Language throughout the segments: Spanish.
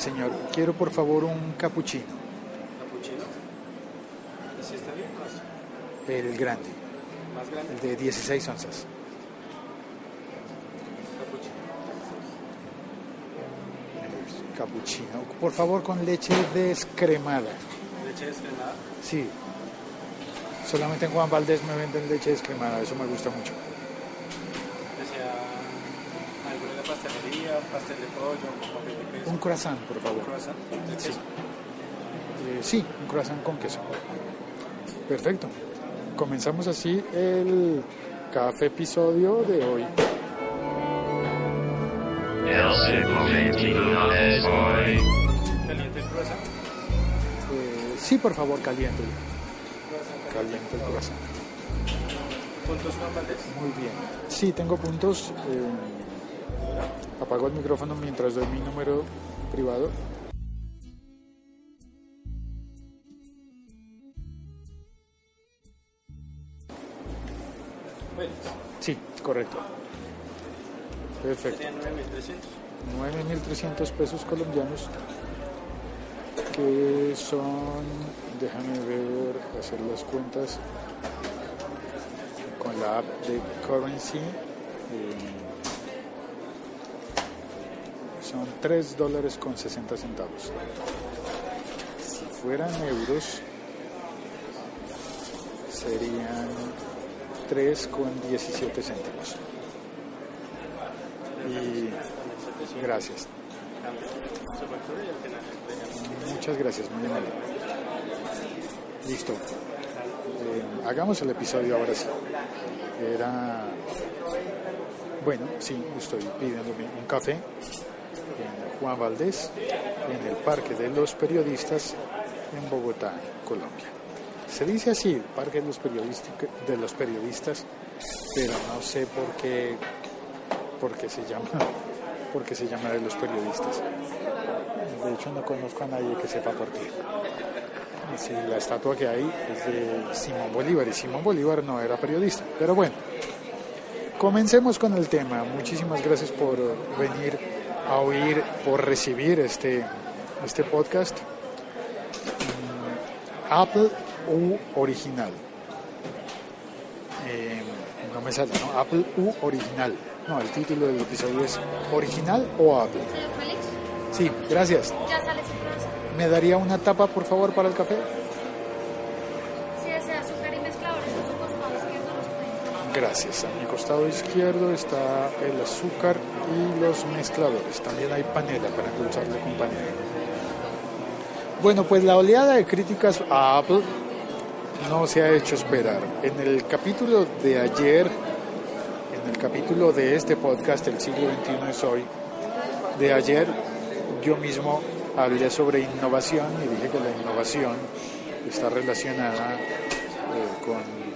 Señor, quiero por favor un cappuccino. ¿Capuchino? ¿Y si está bien? El grande, más grande. el de 16 onzas. Capuchino. Cappuccino. Por favor con leche descremada. Leche descremada. Sí. Solamente en Juan Valdés me venden leche descremada, eso me gusta mucho. Desea alguna de pastel de pollo, papel de queso. Un croissant, por favor. croissant de Sí. queso. Eh, sí, un croissant con queso. Perfecto. Comenzamos así el café episodio de hoy. El Cipolletino es hoy. Caliente el croissant. Eh, sí, por favor, caliente. Caliente el croissant. Puntos Valdés. Muy bien. Sí, tengo puntos. eh, apago el micrófono mientras doy mi número privado. Sí, correcto. Perfecto. serían 9.300. 9.300 pesos colombianos que son, déjame ver, hacer las cuentas con la app de Currency. eh, son 3 dólares con 60 centavos. Si fueran euros, serían 3 con 17 céntimos. Y gracias. Muchas gracias, muy amable. Listo. Eh, hagamos el episodio ahora sí. Era. Bueno, sí, estoy pidiéndome un café en Juan Valdés, en el Parque de los Periodistas, en Bogotá, Colombia. Se dice así, Parque de los, de los Periodistas, pero no sé por qué, por qué se llama, por qué se llama de los periodistas. De hecho, no conozco a nadie que sepa por qué. Si la estatua que hay es de Simón Bolívar y Simón Bolívar no era periodista. Pero bueno, comencemos con el tema. Muchísimas gracias por venir a oír, por recibir este, este podcast. Mm, Apple U original. Eh, no me sale, ¿no? Apple U original. No, el título del episodio es ¿Original o Apple? Sí, gracias. ya sale su croissant. ¿Me daría una tapa, por favor, para el café? Gracias. A mi costado izquierdo está el azúcar y los mezcladores. También hay panela para endulzarle con panela. Bueno, pues la oleada de críticas a Apple no se ha hecho esperar. En el capítulo de ayer, en el capítulo de este podcast, El siglo XXI es hoy, de ayer, yo mismo hablé sobre innovación y dije que la innovación está relacionada eh, con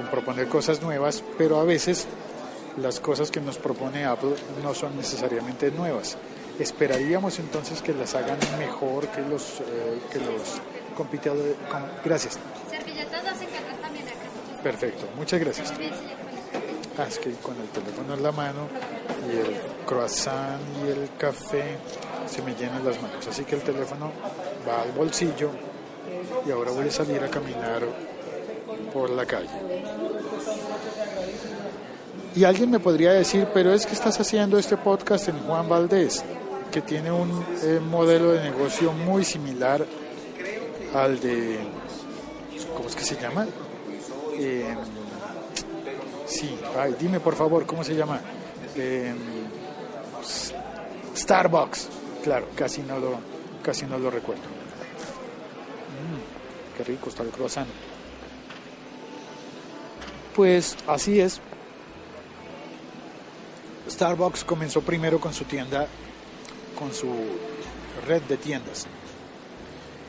con proponer cosas nuevas, pero a veces las cosas que nos propone Apple no son necesariamente nuevas. Esperaríamos entonces que las hagan mejor que los, eh, que los competidores. com- gracias, Servilletas las encargas también acá. perfecto, muchas gracias. Ah, es que con el teléfono en la mano y el croissant y el café se me llenan las manos. Así que el teléfono va al bolsillo y ahora voy a salir a caminar por la calle. Y alguien me podría decir, pero es que estás haciendo este podcast en Juan Valdés. que tiene un eh, modelo de negocio muy similar al de, ¿cómo es que se llama? Eh, sí, ay, dime por favor, ¿cómo se llama? Eh, Starbucks, claro, casi no lo, casi no lo recuerdo. Mm, qué rico está el croissant. Pues así es. Starbucks comenzó primero con su tienda, con su red de tiendas.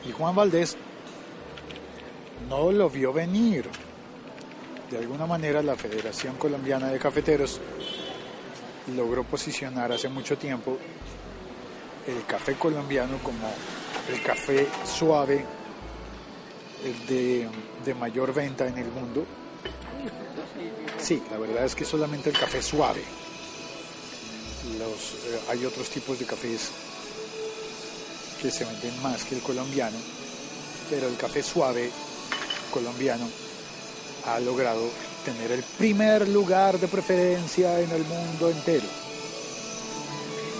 Y Juan Valdés no lo vio venir. De alguna manera la Federación Colombiana de Cafeteros logró posicionar hace mucho tiempo el café colombiano como el café suave, el de, de mayor venta en el mundo. Sí, la verdad es que solamente el café suave. Eh, hay otros tipos de cafés que se venden más que el colombiano, pero el café suave colombiano ha logrado tener el primer lugar de preferencia en el mundo entero.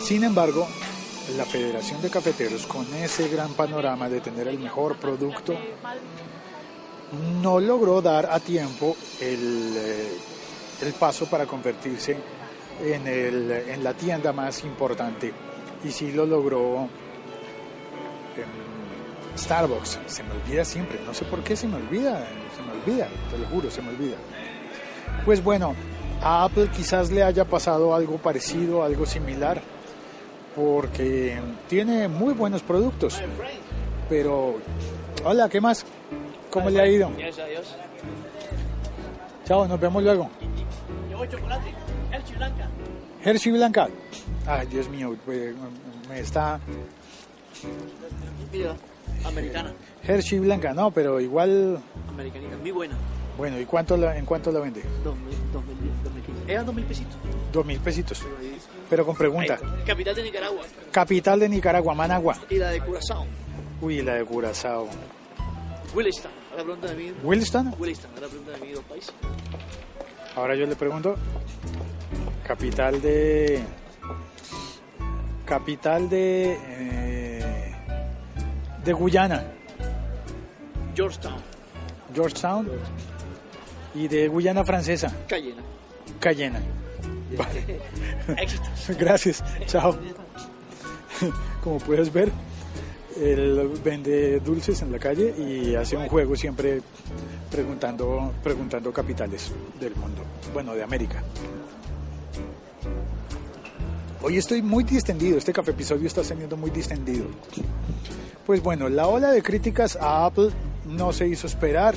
Sin embargo, la Federación de Cafeteros, con ese gran panorama de tener el mejor producto, no logró dar a tiempo el, eh, el paso para convertirse en, el, en la tienda más importante. Y sí lo logró Starbucks. Se me olvida siempre, no sé por qué se me olvida, se me olvida, te lo juro, se me olvida. Pues bueno, a Apple quizás le haya pasado algo parecido, algo similar, porque tiene muy buenos productos. Pero, hola, ¿qué más? ¿Cómo le ha ido? Chao, nos vemos luego. Chocolate, Hershey Blanca. Hershey Blanca. Ay, Dios mío, me está... Americana. Hershey Blanca, no, pero igual... Americanita, muy buena. Bueno, ¿y cuánto la, en cuánto la vende? 2000, 2000, 2015. Eran dos mil pesitos. Dos mil pesitos. Pero con pregunta. Capital de Nicaragua. Capital de Nicaragua, Managua. Y la de Curazao. Uy, la de Curazao. Williston. Ahora pregunta de mí. ¿Williston? Williston. Ahora pregunta de mí dos países. Ahora yo le pregunto. Capital de... Capital de... eh, de Guyana. Georgetown. Georgetown. Y de Guyana Francesa. Cayena. Cayena. Vale. Éxitos. Gracias. Chao. Como puedes ver, él vende dulces en la calle y hace un juego siempre preguntando, preguntando capitales del mundo, bueno, de América. Hoy estoy muy distendido, este café episodio está siendo muy distendido. Pues bueno, la ola de críticas a Apple no se hizo esperar.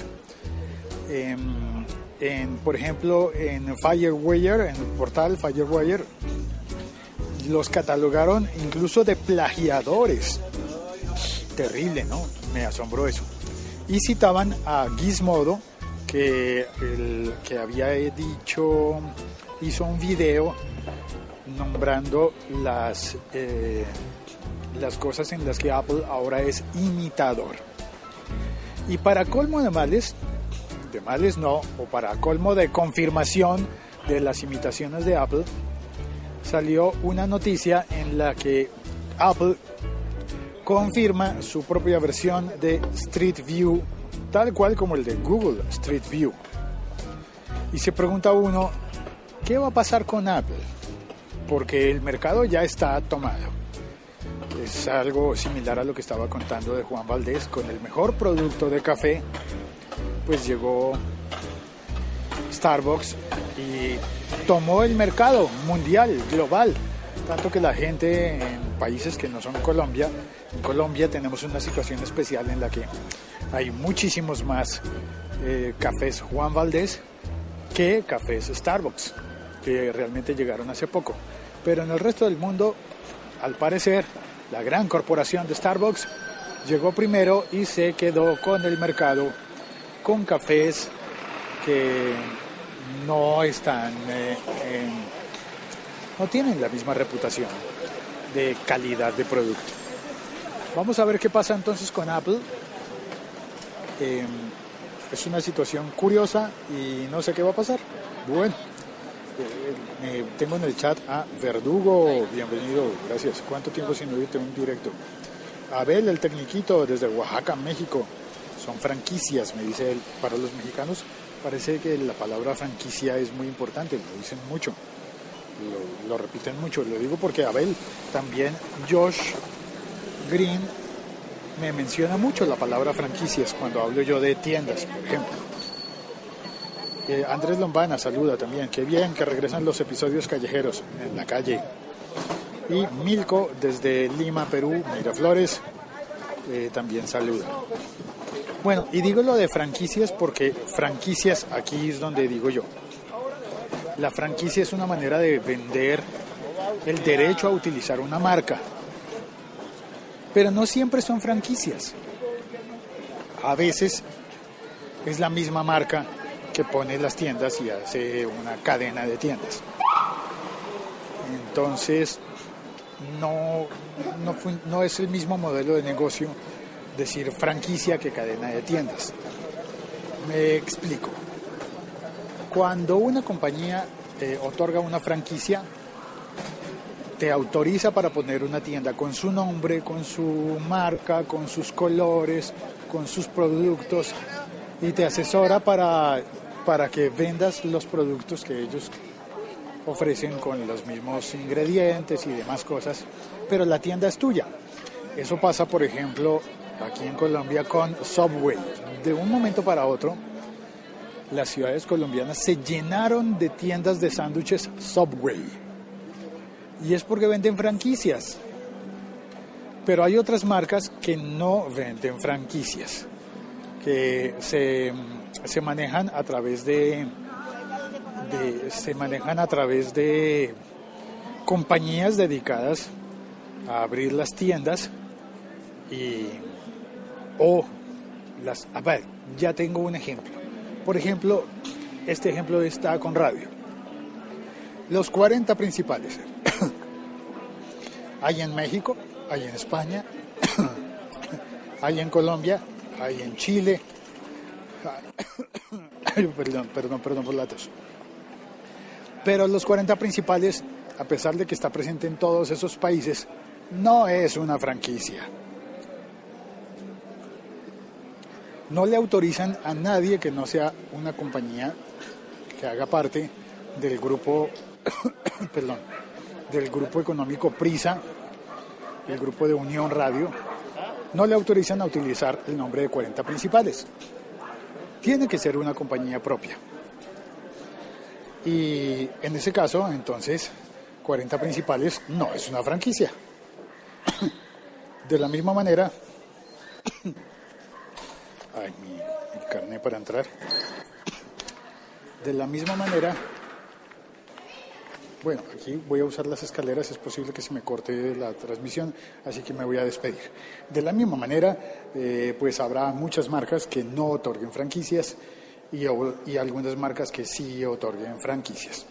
En, en, por ejemplo, en Firewire, en el portal Firewire, los catalogaron incluso de plagiadores. Terrible, ¿no? Me asombró eso. Y citaban a Gizmodo, que, el, que había dicho, hizo un video nombrando las, eh, las cosas en las que Apple ahora es imitador. Y para colmo de males, de males no, o para colmo de confirmación de las imitaciones de Apple, salió una noticia en la que Apple confirma su propia versión de Street View, tal cual como el de Google Street View. Y se pregunta uno, ¿qué va a pasar con Apple? Porque el mercado ya está tomado. Es algo similar a lo que estaba contando de Juan Valdés, con el mejor producto de café, pues llegó Starbucks y tomó el mercado mundial, global. Tanto que la gente en países que no son Colombia, en Colombia tenemos una situación especial en la que hay muchísimos más eh, cafés Juan Valdés que cafés Starbucks, que realmente llegaron hace poco. Pero en el resto del mundo, al parecer, la gran corporación de Starbucks llegó primero y se quedó con el mercado con cafés que no están eh, en- no tienen la misma reputación de calidad de producto. Vamos a ver qué pasa entonces con Apple. Eh, es una situación curiosa y no sé qué va a pasar. Bueno, Eh, tengo en el chat a Verdugo, bienvenido, gracias. ¿Cuánto tiempo sin oírte un directo? Abel, el tecniquito, desde Oaxaca, México. Son franquicias, me dice él. Para los mexicanos parece que la palabra franquicia es muy importante, lo dicen mucho, lo, repiten mucho. Lo digo porque Abel, también Josh Green me menciona mucho la palabra franquicias cuando hablo yo de tiendas, por ejemplo. Eh, Andrés Lombana saluda también, qué bien que regresan los episodios callejeros en la calle. Y Milko desde Lima, Perú, Miraflores, eh, también saluda. Bueno, y digo lo de franquicias porque franquicias aquí es donde digo yo. La franquicia es una manera de vender el derecho a utilizar una marca. Pero no siempre son franquicias. A veces es la misma marca que pone las tiendas y hace una cadena de tiendas. Entonces, no, no, es el mismo modelo de negocio decir franquicia que cadena de tiendas. Me explico. Cuando una compañía eh, otorga una franquicia, te autoriza para poner una tienda con su nombre, con su marca, con sus colores, con sus productos y te asesora para, para que vendas los productos que ellos ofrecen con los mismos ingredientes y demás cosas, pero la tienda es tuya. Eso pasa, por ejemplo, aquí en Colombia con Subway. De un momento para otro, las ciudades colombianas se llenaron de tiendas de sándwiches Subway. Y es porque venden franquicias. Pero hay otras marcas que no venden franquicias, que se, se manejan a través de, se manejan a través de compañías dedicadas a abrir las tiendas y o las a ver, ya tengo un ejemplo. Por ejemplo, este ejemplo está con radio. Los 40 principales. hay en México, hay en España, hay en Colombia, hay en Chile. Perdón, perdón, perdón por la tos. Pero los 40 principales, a pesar de que está presente en todos esos países, no es una franquicia. No le autorizan a nadie que no sea una compañía que haga parte del grupo, perdón, del grupo económico Prisa, el grupo de Unión Radio, no le autorizan a utilizar el nombre de 40 principales. Tiene que ser una compañía propia. Y en ese caso, entonces, 40 principales no es una franquicia. De la misma manera, mi, mi carne para entrar. De la misma manera, bueno, aquí voy a usar las escaleras, es posible que se me corte la transmisión, así que me voy a despedir. De la misma manera, eh, pues habrá muchas marcas que no otorguen franquicias y algunas marcas que sí otorguen franquicias.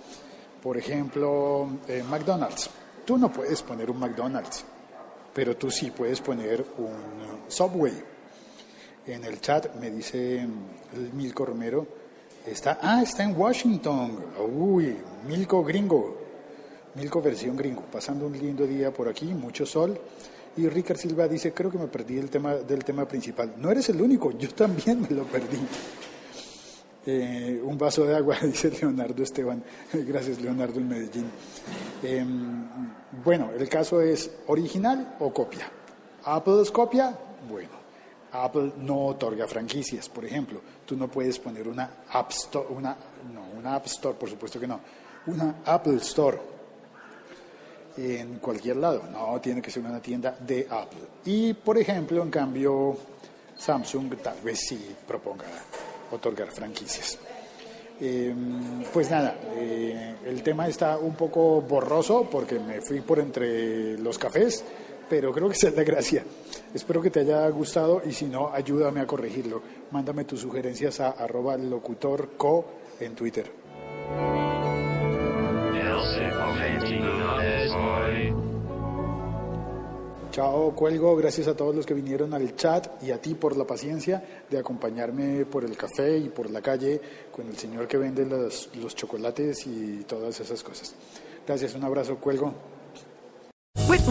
Por ejemplo, eh, McDonald's. Tú no puedes poner un McDonald's, pero tú sí puedes poner un Subway. En el chat me dice mm, Milko Romero, está, ah, está en Washington. Uy, Milko gringo. Milko versión gringo, pasando un lindo día por aquí, mucho sol. Y Ricard Silva dice, creo que me perdí el tema del tema principal. No eres el único, yo también me lo perdí. Eh, un vaso de agua, dice Leonardo Esteban. Gracias, Leonardo, en Medellín. Eh, bueno, el caso es original o copia. Apple es copia, bueno. Apple no otorga franquicias, por ejemplo. Tú no puedes poner una App Store, una, no, una App Store, por supuesto que no. Una Apple Store en cualquier lado. No, tiene que ser una tienda de Apple. Y, por ejemplo, en cambio, Samsung tal vez sí proponga otorgar franquicias. Eh, pues nada, eh, el tema está un poco borroso porque me fui por entre los cafés, pero creo que esa es la gracia. Espero que te haya gustado y si no, ayúdame a corregirlo. Mándame tus sugerencias a arroba locutorco en Twitter. Chao, cuelgo. Gracias a todos los que vinieron al chat y a ti por la paciencia de acompañarme por el café y por la calle con el señor que vende los, los chocolates y todas esas cosas. Gracias, un abrazo, cuelgo.